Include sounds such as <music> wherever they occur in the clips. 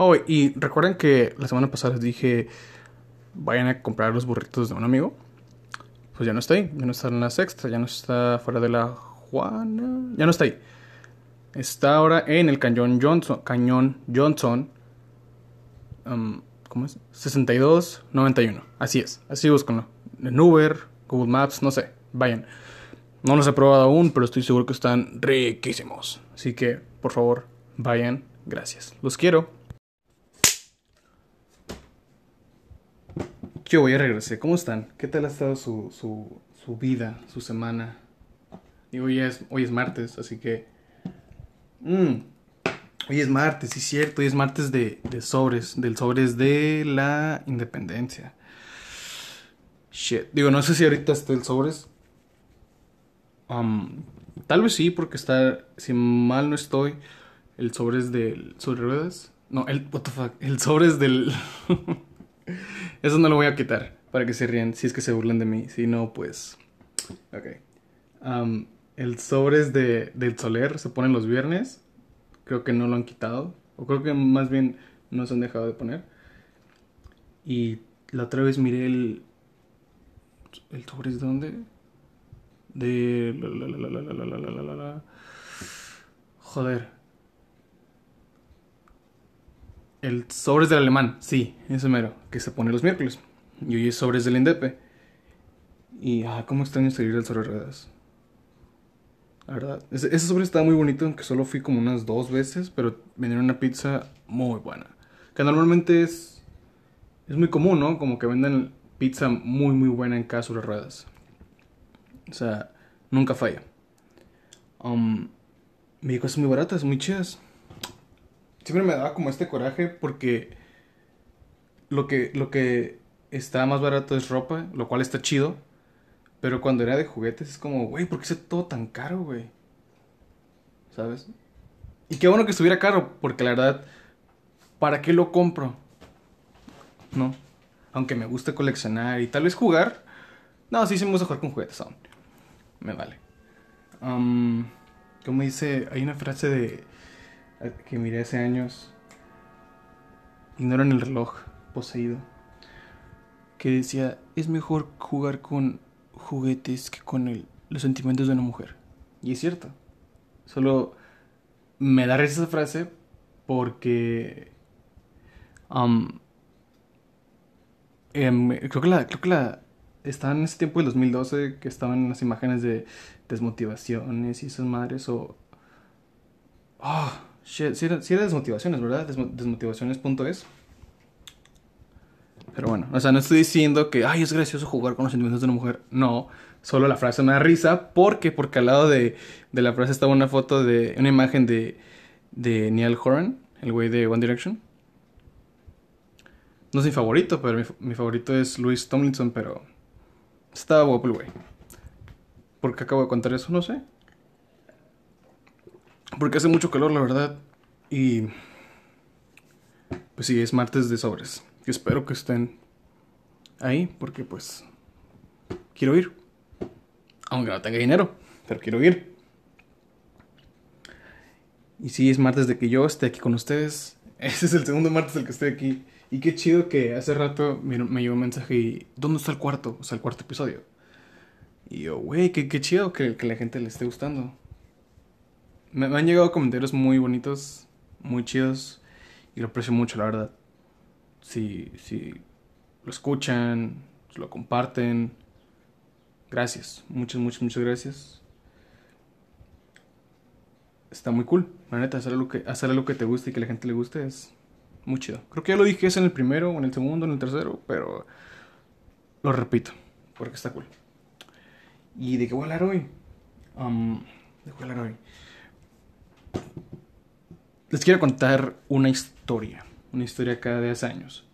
Oh, y recuerden que la semana pasada les dije, vayan a comprar los burritos de un amigo. Pues ya no está ahí, ya no está en la sexta, ya no está fuera de la Juana, ya no está ahí. Está ahora en el Cañón Johnson, Cañón Johnson, um, ¿cómo es? 6291. Así es, así búsquenlo. En Uber, Google Maps, no sé, vayan. No los he probado aún, pero estoy seguro que están riquísimos. Así que, por favor, vayan. Gracias. Los quiero. Yo voy a regresar. ¿Cómo están? ¿Qué tal ha estado su, su, su vida, su semana? Y hoy es, hoy es martes, así que... Mm, hoy es martes, sí cierto. Hoy es martes de, sobres, del sobres de la independencia. Shit. Digo, no sé si ahorita está el sobres. Tal vez sí, porque está, si mal no estoy, el sobres del... ¿Sobre ruedas? No, el... What the fuck? El sobres del... <laughs> Eso no lo voy a quitar para que se rían, si es que se burlan de mí. Si no, pues. Ok. Um, el sobres de, del Soler se ponen los viernes. Creo que no lo han quitado. O creo que más bien no se han dejado de poner. Y la otra vez miré el. ¿El sobres de dónde? De. La, la, la, Joder. El sobres del alemán, sí, ese mero, que se pone los miércoles. Y hoy es sobres del Indepe. Y, ah, cómo extraño salir del sobre ruedas. La verdad, ese, ese, sobre estaba muy bonito, aunque solo fui como unas dos veces, pero vendieron una pizza muy buena. Que normalmente es, es muy común, ¿no? Como que venden pizza muy, muy buena en cada sobre ruedas. O sea, nunca falla. Um, me cosas muy baratas, muy chidas siempre me daba como este coraje porque lo que, lo que está más barato es ropa, lo cual está chido. Pero cuando era de juguetes es como, güey, ¿por qué es todo tan caro, güey? ¿Sabes? Y qué bueno que estuviera caro, porque la verdad, ¿para qué lo compro? No. Aunque me guste coleccionar y tal vez jugar. No, sí, sí me gusta jugar con juguetes aún. Me vale. Um, como dice, hay una frase de que miré hace años, ignoran el reloj poseído, que decía, es mejor jugar con juguetes que con el, los sentimientos de una mujer. Y es cierto. Solo me da risa esa frase porque... Um, creo que la... Creo que la estaba en ese tiempo del 2012 que estaban las imágenes de desmotivaciones y esas madres o... Oh, si sí, era, desmotivaciones, ¿verdad? desmotivaciones.es. Pero bueno, o sea, no estoy diciendo que, ay, es gracioso jugar con los sentimientos de una mujer. No, solo la frase me da risa. porque Porque al lado de, de la frase estaba una foto de, una imagen de, de Neil Horan, el güey de One Direction. No es mi favorito, pero mi, mi favorito es Louis Tomlinson, pero estaba guapo el güey. ¿Por qué acabo de contar eso? No sé. Porque hace mucho calor, la verdad. Y. Pues sí, es martes de sobres. Y espero que estén ahí, porque pues. Quiero ir. Aunque no tenga dinero, pero quiero ir. Y sí, es martes de que yo esté aquí con ustedes. <laughs> Ese es el segundo martes del que estoy aquí. Y qué chido que hace rato me, me llegó un mensaje y. ¿Dónde está el cuarto? O sea, el cuarto episodio. Y yo, güey, qué, qué chido que, que la gente le esté gustando me, han llegado comentarios muy bonitos, muy chidos, y lo aprecio mucho, la verdad. Si, si lo escuchan, lo comparten, gracias, muchas, muchas, muchas gracias. Está muy cool, la neta, hacer algo que, que te guste y que la gente le guste es muy chido. Creo que ya lo dije eso en el primero, en el segundo, en el tercero, pero lo repito, porque está cool. ¿Y de qué voy a hablar hoy? Um, ¿De qué voy a hablar hoy? Les quiero contar una historia, una historia cada 10 años.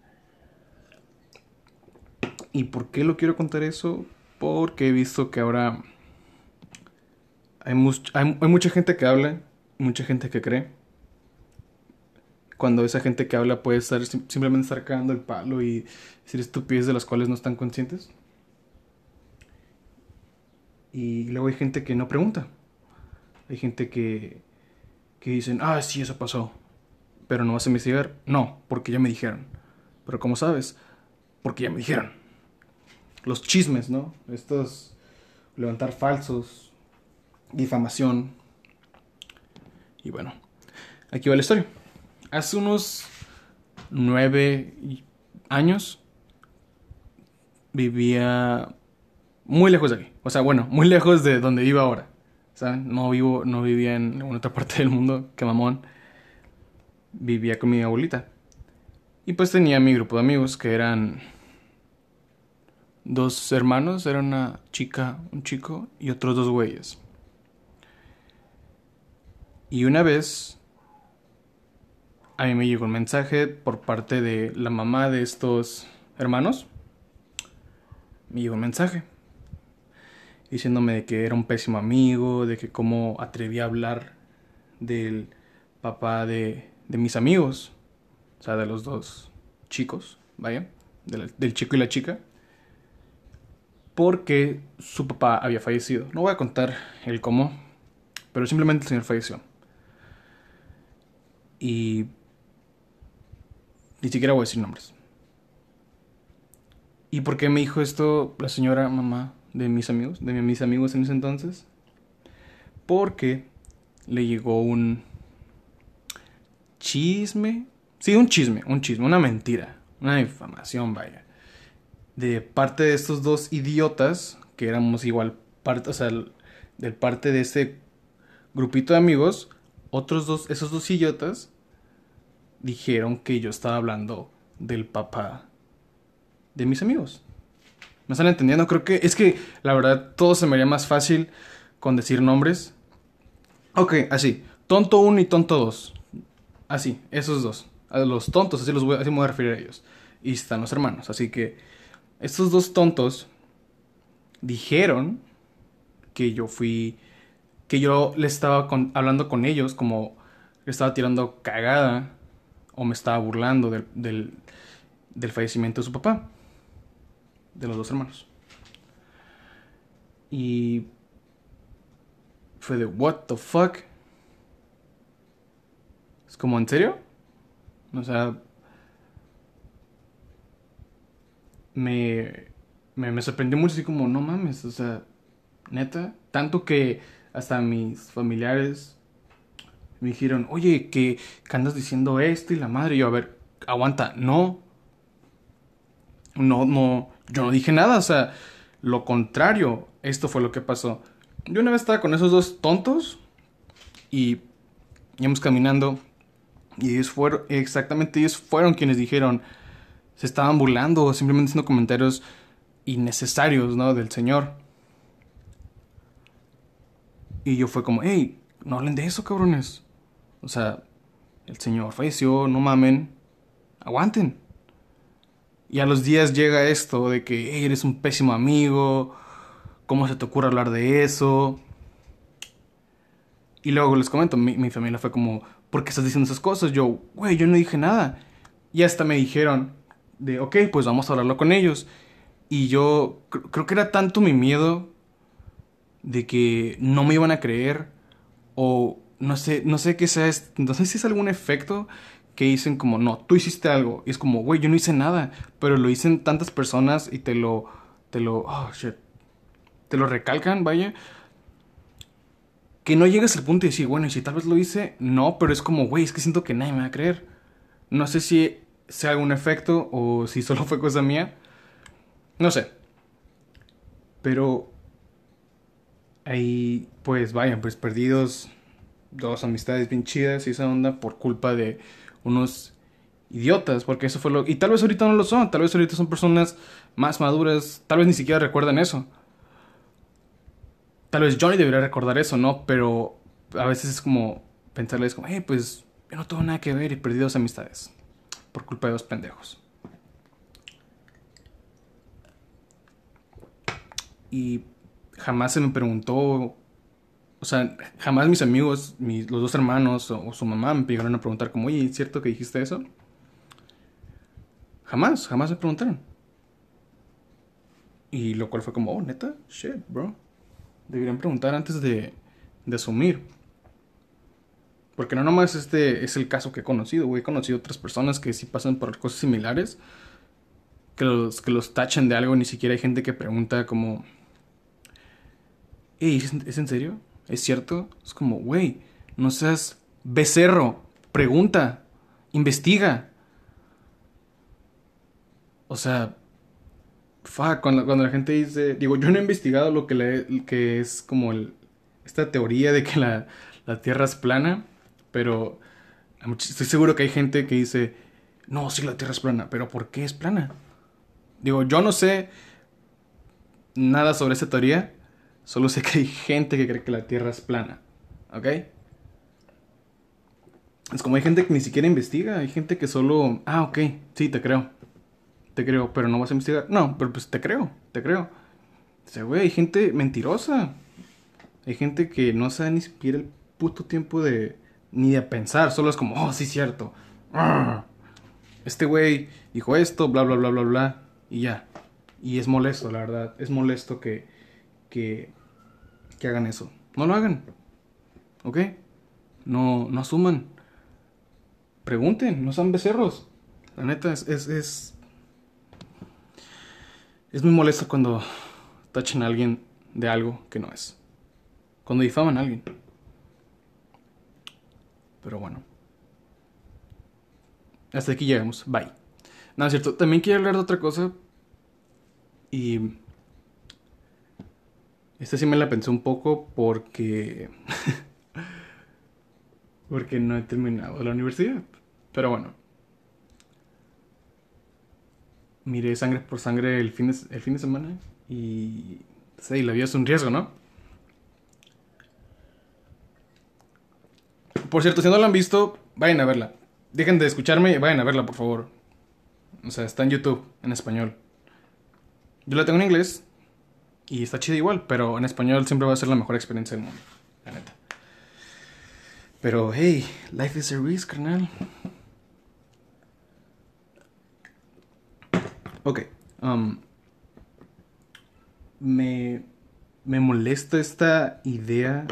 ¿Y por qué lo quiero contar eso? Porque he visto que ahora hay, mucha gente que habla, mucha gente que cree. Cuando esa gente que habla puede estar simplemente estar cagando el palo y decir estupidez de las cuales no están conscientes. Y luego hay gente que no pregunta. Hay gente que que dicen, ah, sí, eso pasó. pero no vas a investigar. No, porque ya me dijeron. Pero ¿cómo sabes? Porque ya me dijeron. Los chismes, ¿no? Estos levantar falsos, difamación. Y bueno, aquí va la historia. Hace unos nueve años vivía muy lejos de aquí. O sea, bueno, muy lejos de donde vivo ahora. No vivo, no vivía en ninguna otra parte del mundo, que mamón. Vivía con mi abuelita. Y pues tenía mi grupo de amigos que eran dos hermanos, era una chica, un chico y otros dos güeyes. Y una vez a mí me llegó un mensaje por parte de la mamá de estos hermanos. Me llegó un mensaje diciéndome de que era un pésimo amigo, de que cómo atrevía a hablar del papá de, de mis amigos, o sea, de los dos chicos, vaya, del, del chico y la chica, porque su papá había fallecido. No voy a contar el cómo, pero simplemente el señor falleció. Y ni siquiera voy a decir nombres. ¿Y por qué me dijo esto la señora mamá de mis amigos, de mis amigos en ese entonces, porque le llegó un chisme, sí, un chisme, un chisme, una mentira, una difamación, vaya, de parte de estos dos idiotas, que éramos igual parte, o sea, del parte de ese grupito de amigos, otros dos, esos dos idiotas, dijeron que yo estaba hablando del papá de mis amigos. ¿Me están entendiendo? Creo que es que la verdad todo se me haría más fácil con decir nombres. Ok, así. Tonto 1 y tonto 2. Así, esos dos. Los tontos, así, los voy, así me voy a referir a ellos. Y están los hermanos. Así que estos dos tontos dijeron que yo fui. que yo le estaba hablando con ellos como le estaba tirando cagada o me estaba burlando del, del fallecimiento de su papá de los dos hermanos. Y fue de, what the fuck? Es como, ¿en serio? O sea, me, me, me sorprendió mucho así como, no mames, o sea, neta, tanto que hasta mis familiares me dijeron, oye, que, andas diciendo esto y la madre, yo, a ver, aguanta, no, no, no, yo no dije nada, o sea, lo contrario, esto fue lo que pasó. Yo una vez estaba con esos dos tontos y íbamos caminando y ellos fueron, exactamente ellos fueron quienes dijeron, se estaban burlando o simplemente haciendo comentarios innecesarios, ¿no? Del Señor. Y yo fue como, hey, no hablen de eso, cabrones. O sea, el Señor falleció, no mamen, aguanten. Y a los días llega esto de que eres un pésimo amigo, ¿cómo se te ocurre hablar de eso? Y luego les comento, mi, familia fue como, ¿por qué estás diciendo esas cosas? Yo, güey, yo no dije nada. Y hasta me dijeron, de, ok, pues vamos a hablarlo con ellos. Y yo creo que era tanto mi miedo de que no me iban a creer o no sé, no sé qué sea, no sé si es algún efecto que dicen como, no, tú hiciste algo. Y es como, güey, yo no hice nada. Pero lo dicen tantas personas y te lo, te lo, oh, shit. Te lo recalcan, vaya. Que no llegas al punto de decir, bueno, y si tal vez lo hice, no, pero es como, güey, es que siento que nadie me va a creer. No sé si sea algún efecto o si solo fue cosa mía. No sé. Pero ahí, pues vayan, pues perdidos dos amistades bien chidas y esa onda por culpa de unos idiotas, porque eso fue lo... Y tal vez ahorita no lo son, tal vez ahorita son personas más maduras, tal vez ni siquiera recuerdan eso. Tal vez Johnny debería recordar eso, ¿no? Pero a veces es como pensarles como, hey, pues yo no tengo nada que ver y perdí dos amistades por culpa de dos pendejos. Y jamás se me preguntó o sea, jamás mis amigos, mis, los dos hermanos o, su mamá me llegaron a preguntar como, oye, ¿es cierto que dijiste eso? Jamás, jamás me preguntaron. Y lo cual fue como, oh, neta, shit, bro. Deberían preguntar antes de, de asumir. Porque no nomás este es el caso que he conocido, güey. He conocido otras personas que sí pasan por cosas similares. Que los, que los tachan de algo. Ni siquiera hay gente que pregunta como... ¿es en serio? ¿Es cierto? Es como, güey, no seas becerro. Pregunta. Investiga. O sea, fuck, cuando, cuando la gente dice, digo, yo no he investigado lo que, que es como el, esta teoría de que la, la Tierra es plana, pero estoy seguro que hay gente que dice, no, sí, la Tierra es plana, pero ¿por qué es plana? Digo, yo no sé nada sobre esa teoría, solo sé que hay gente que cree que la Tierra es plana, ¿ok? Es como hay gente que ni siquiera investiga, hay gente que solo, ah, ok, sí, te creo, te creo, pero no vas a investigar. No, pero pues te creo, te creo. O sea, güey, hay gente mentirosa. Hay gente que no sabe ni siquiera el puto tiempo de, ni de pensar, solo es como, oh, sí, cierto. Este güey dijo esto, bla, bla, bla, bla, bla, y ya. Y es molesto, la verdad. Es molesto que, que, hagan eso. No lo hagan. ¿Ok? No, no asuman. Pregunten, no sean becerros. La neta es, es, es, es muy molesto cuando tachan a alguien de algo que no es. Cuando difaman a alguien. Pero bueno. Hasta aquí llegamos. Bye. No, cierto. También quiero hablar de otra cosa. Y... Esta sí me la pensé un poco porque... <laughs> porque no he terminado la universidad. Pero bueno. Miré sangre por sangre el fin de, el fin de semana y... Sí, la vida es un riesgo, ¿no? Por cierto, si no la han visto, vayan a verla. Dejen de escucharme y vayan a verla, por favor. O sea, está en YouTube, en español. Yo la tengo en inglés y está chida igual, pero en español siempre va a ser la mejor experiencia del mundo, la neta. Pero hey, life is a risk, carnal. Ok. Um, me, me molesta esta idea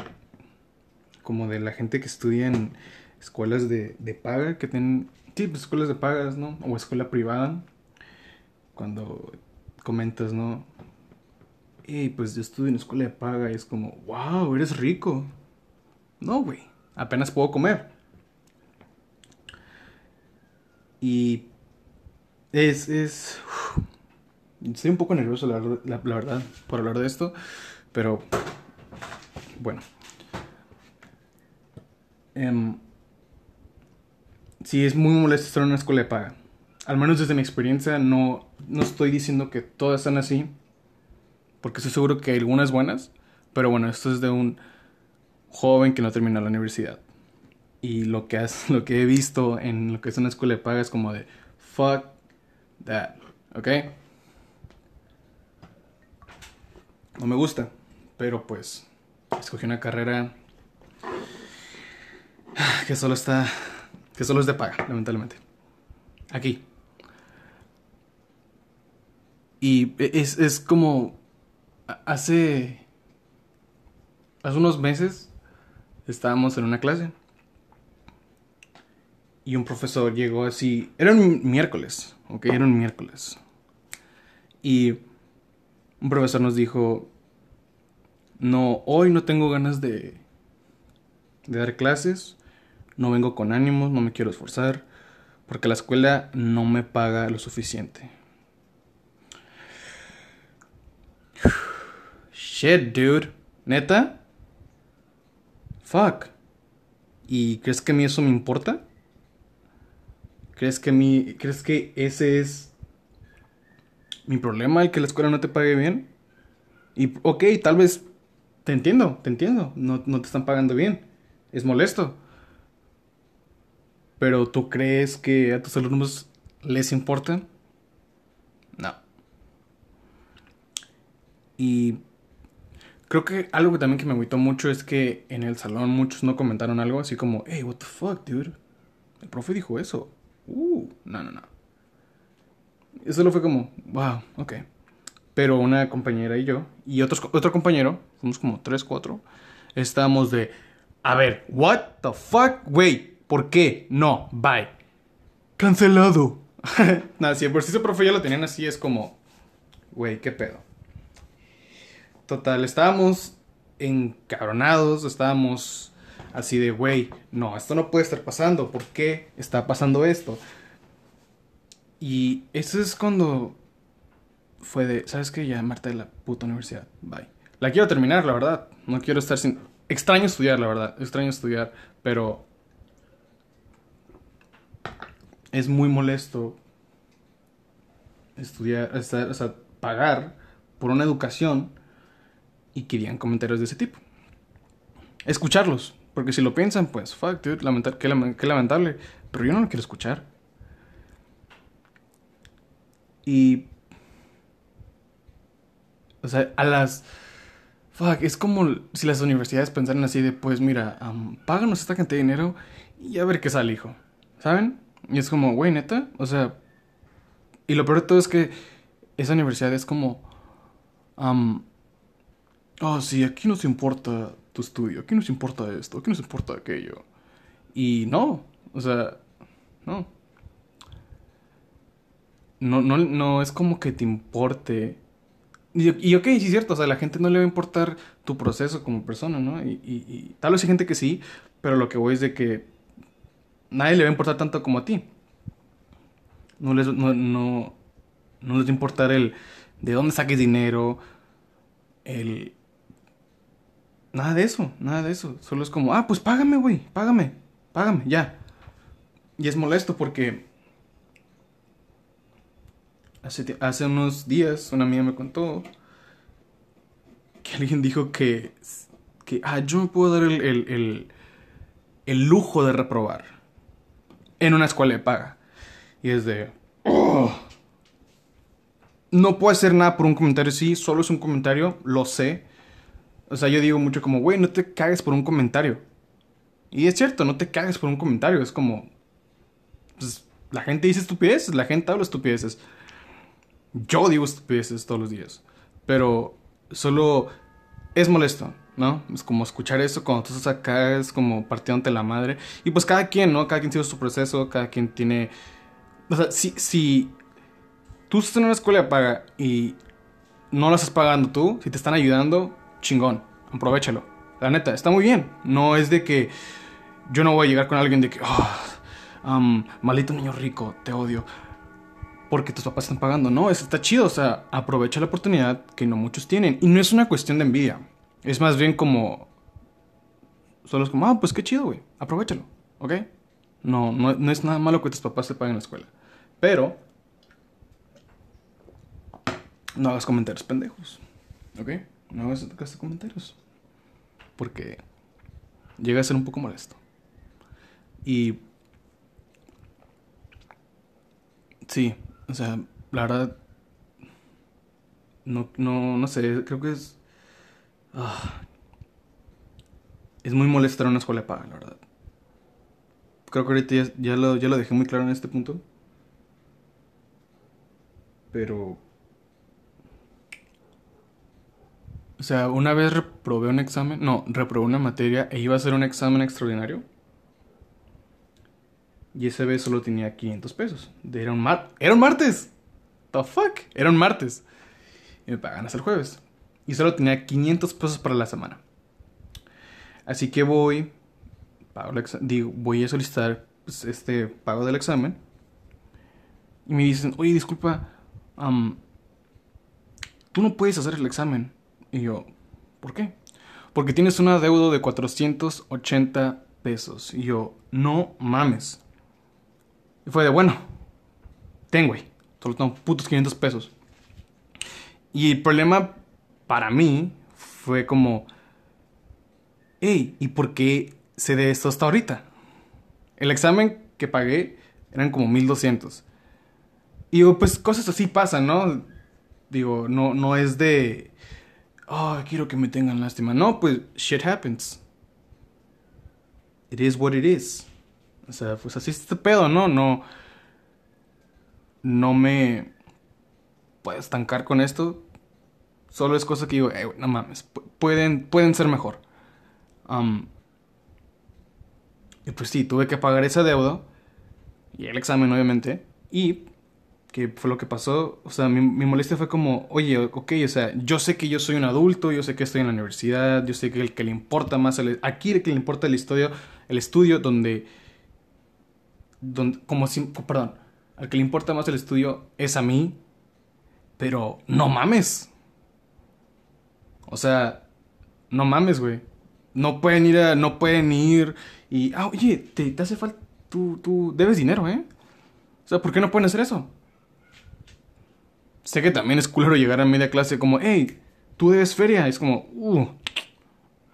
como de la gente que estudia en escuelas de, de paga, que tienen, sí, pues escuelas de pagas, ¿no? O escuela privada. Cuando comentas, ¿no? Y pues yo estudio en escuela de paga y es como, wow, eres rico. No, güey, apenas puedo comer. Y es, es, estoy un poco nervioso, la, la, la verdad, por hablar de esto, pero bueno. Um, sí, es muy molesto estar en una escuela de paga. Al menos desde mi experiencia, no, no estoy diciendo que todas están así. Porque estoy seguro que hay algunas buenas. Pero bueno, esto es de un joven que no terminó la universidad. Y lo que, has, <laughs> lo que he visto en lo que es una escuela de paga es como de fuck that. ¿Ok? No me gusta. Pero pues, escogí una carrera <sighs> que solo está. Que solo es de paga, lamentablemente. Aquí. Y es, es como. Hace. Hace unos meses estábamos en una clase. Y un profesor llegó así. Era un miércoles, ok, era un miércoles. Y un profesor nos dijo: No, hoy no tengo ganas de. de dar clases no vengo con ánimos, no me quiero esforzar, porque la escuela no me paga lo suficiente. Shit, dude. ¿Neta? Fuck. ¿Y crees que a mí eso me importa? ¿Crees que mí, crees que ese es mi problema, el que la escuela no te pague bien? Y, ok, tal vez te entiendo, te entiendo, no, no te están pagando bien. Es molesto. Pero ¿tú crees que a tus alumnos les importa? No. Y creo que algo que también que me agüitó mucho es que en el salón muchos no comentaron algo así como, hey, what the fuck, dude. El profe dijo eso. Uh, no, no, no. Eso lo fue como, wow, ok. Pero una compañera y yo, y otros, otro compañero, fuimos como tres, cuatro, estábamos de, A ver, what the fuck, güey. ¿Por qué? No, bye. Cancelado. <laughs> Nada, si por si ese profe ya lo tenían así, es como, güey, qué pedo. Total, estábamos encabronados, estábamos así de, güey, no, esto no puede estar pasando, ¿por qué está pasando esto? Y eso es cuando fue de, ¿sabes qué? Ya, Marta de la puta universidad, bye. La quiero terminar, la verdad, no quiero estar sin... Extraño estudiar, la verdad, extraño estudiar, pero es muy molesto estudiar, o sea, pagar por una educación y querían comentarios de ese tipo. Escucharlos, porque si lo piensan, pues, fuck, dude, qué, lamentable, pero yo no lo quiero escuchar. Y... O sea, a las... Fuck, es como si las universidades pensaran así de, pues mira, páganos esta cantidad de dinero y a ver qué sale, hijo. ¿Saben? Y es como, güey, neta, o sea... Y lo peor de todo es que esa universidad es como... Um, oh, sí, aquí nos importa tu estudio, aquí nos importa esto, aquí nos importa aquello. Y no, o sea, no. No, no, no es como que te importe y, ok, sí es cierto, o sea, a la gente no le va a importar tu proceso como persona, ¿no? Y, y, tal vez hay gente que sí, pero lo que voy es de que nadie le va a importar tanto como a ti. No les, no, no les va a importar el de dónde saques dinero, el... Nada de eso, nada de eso. Solo es como, ah, pues págame, güey, págame, págame, ya. Y es molesto porque Hace, unos días una amiga me contó que alguien dijo que, que ah, yo me puedo dar el, el, lujo de reprobar en una escuela de paga. Y es de... Oh, no puedo hacer nada por un comentario, sí, solo es un comentario, lo sé. O sea, yo digo mucho como, güey, no te cagues por un comentario. Y es cierto, no te cagues por un comentario, es como... Pues, la gente dice estupideces, la gente habla estupideces. Yo digo estupideces todos los días. Pero solo es molesto, ¿no? Es como escuchar eso cuando tú estás acá, es como partiéndote la madre. Y pues cada quien, ¿no? Cada quien tiene su proceso, cada quien tiene... O sea, si, si tú estás en una escuela de paga y no la estás pagando tú, si te están ayudando, chingón, aprovechalo. La neta, está muy bien. No es de que yo no voy a llegar con alguien de que, oh, maldito niño rico, te odio porque tus papás están pagando. No, eso está chido. O sea, aprovecha la oportunidad que no muchos tienen. Y no es una cuestión de envidia. Es más bien como. Solo es como, ah, pues qué chido, güey. Aprovechalo. ¿Ok? No, no, es nada malo que tus papás te paguen la escuela. Pero. No hagas comentarios pendejos. ¿Ok? No hagas comentarios. Porque. Llega a ser un poco molesto. Y. Sí, o sea, la verdad. No, no, no sé, creo que es. Ah, es muy molesto una escuela paga, la verdad. Creo que ahorita ya, lo, ya lo dejé muy claro en este punto. Pero. O sea, una vez reprobé un examen. No, reprobé una materia e iba a hacer un examen extraordinario. Y ese vez solo tenía 500 pesos. Era un, un martes. The fuck? Era un martes. Y me pagan hasta el jueves. Y solo tenía 500 pesos para la semana. Así que voy. Digo, voy a solicitar pues, este pago del examen. Y me dicen, oye, disculpa. tú no puedes hacer el examen. Y yo, ¿por qué? Porque tienes una deuda de 480 pesos. Y yo, no mames. Y fue de, bueno, ten, güey. Solo tengo putos 500 pesos. Y el problema para mí fue como, hey, ¿y por qué se de esto hasta ahorita? El examen que pagué eran como 1200. Y digo, pues cosas así pasan, ¿no? Digo, no, no es de, oh, quiero que me tengan lástima. No, pues shit happens. It is what it is. O sea, pues así es este pedo, ¿no? No. No me puedo estancar con esto. Solo es cosa que digo, eh, no mames, pueden, pueden ser mejor. Y pues sí, tuve que pagar ese deuda y el examen, obviamente. Y que fue lo que pasó. O sea, mi, mi, molestia fue como, oye, ok, o sea, yo sé que yo soy un adulto, yo sé que estoy en la universidad, yo sé que el que le importa más, aquí el que le importa el estudio, el estudio donde, donde como si, perdón, al que le importa más el estudio es a mí, pero no mames. O sea, no mames, güey. No pueden ir a, no pueden ir y, ah, oye, te, te hace falta, tú, tú debes dinero, ¿eh? O sea, ¿por qué no pueden hacer eso? Sé que también es culero llegar a media clase como, hey, tú debes feria. Es como, uh.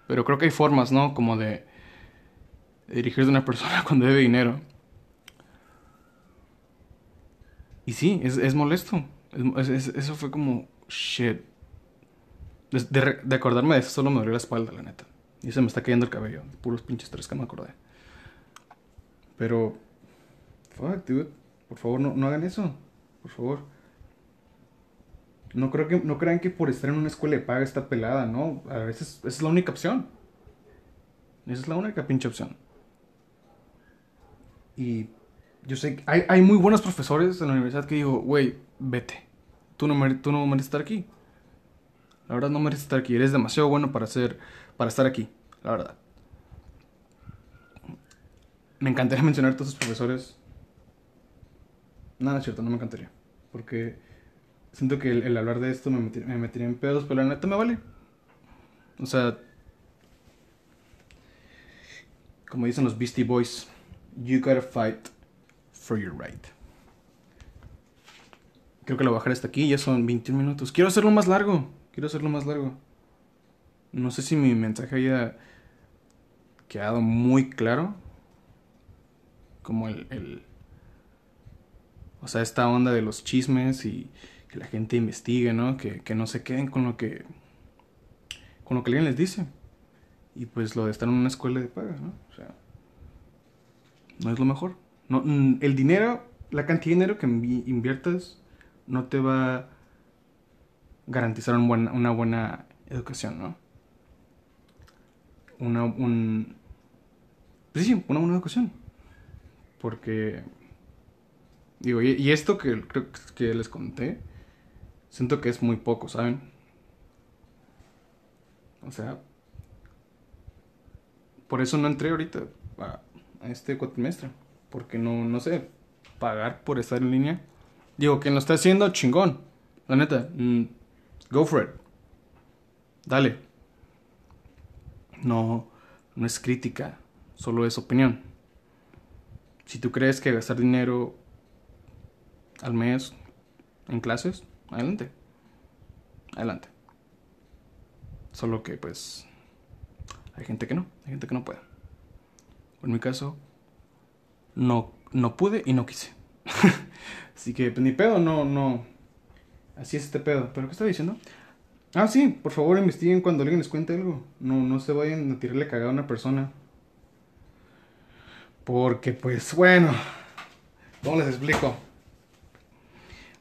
Pero creo que hay formas, ¿no? Como de, dirigirse a una <laughs> persona cuando debe dinero. Y sí, es, es molesto. eso fue como, shit. De, de, acordarme de eso solo me dolió la espalda, la neta. Y se me está cayendo el cabello. Puros pinches tres que me acordé. Pero, fuck, dude. Por favor, no, no hagan eso. Por favor. No, creo que, no crean que por estar en una escuela de paga está pelada, ¿no? A veces es la única opción. Esa es la única pinche opción. Y yo sé que hay, hay muy buenos profesores en la universidad que digo, güey, vete. Tú no, tú no mereces estar aquí. La verdad no mereces estar aquí. Eres demasiado bueno para, ser, para estar aquí. La verdad. Me encantaría <laughs> mencionar a todos esos profesores. Nada, es cierto, no me encantaría. Porque siento que el, hablar de esto me, metería en pedos, pero la neta me vale. O sea, como dicen los Beastie Boys, you gotta fight for your right. Creo que lo bajaré hasta aquí, ya son 21 minutos. Quiero hacerlo más largo, quiero hacerlo más largo. No sé si mi mensaje haya quedado muy claro. Como el o sea, esta onda de los chismes y que la gente investigue, ¿no? Que, no se queden con lo que con lo que alguien les dice. Y pues lo de estar en una escuela de paga, ¿no? O sea, no es lo mejor. No, el dinero, la cantidad de dinero que inviertas no te va a garantizar una buena educación, ¿no? Una, un, pues sí, una buena educación. Porque, digo, y esto que creo que les conté, siento que es muy poco, ¿saben? O sea, por eso no entré ahorita a, este cuatrimestre, porque no, no sé, pagar por estar en línea. Digo, que lo está haciendo chingón, la neta, mm, go for it, dale. No, no es crítica, solo es opinión. Si tú crees que gastar dinero al mes en clases, adelante. Adelante. Solo que pues hay gente que no, hay gente que no puede. En mi caso, no, no pude y no quise. <laughs> Así que pues, ni pedo, no, no. Así es este pedo. ¿Pero qué estaba diciendo? Ah, sí, por favor investiguen cuando alguien les cuente algo. No, no se vayan a tirarle cagada a una persona. Porque pues bueno, ¿cómo les explico?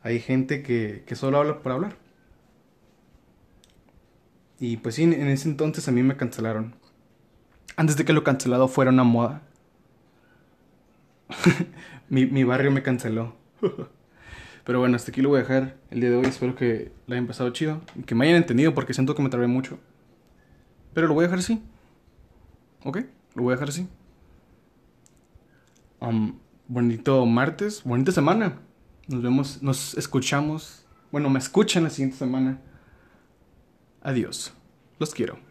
Hay gente que, que solo habla por hablar. Y pues sí, en ese entonces a mí me cancelaron. Antes de que lo cancelado fuera una moda. <laughs> mi, mi, barrio me canceló. <laughs> Pero bueno, hasta aquí lo voy a dejar el día de hoy. Espero que lo hayan pasado chido. Y que me hayan entendido porque siento que me trabé mucho. Pero lo voy a dejar así. ¿Ok? Lo voy a dejar así. Um, bonito martes. Bonita semana. Nos vemos, nos escuchamos. Bueno, me escuchan la siguiente semana. Adiós. Los quiero.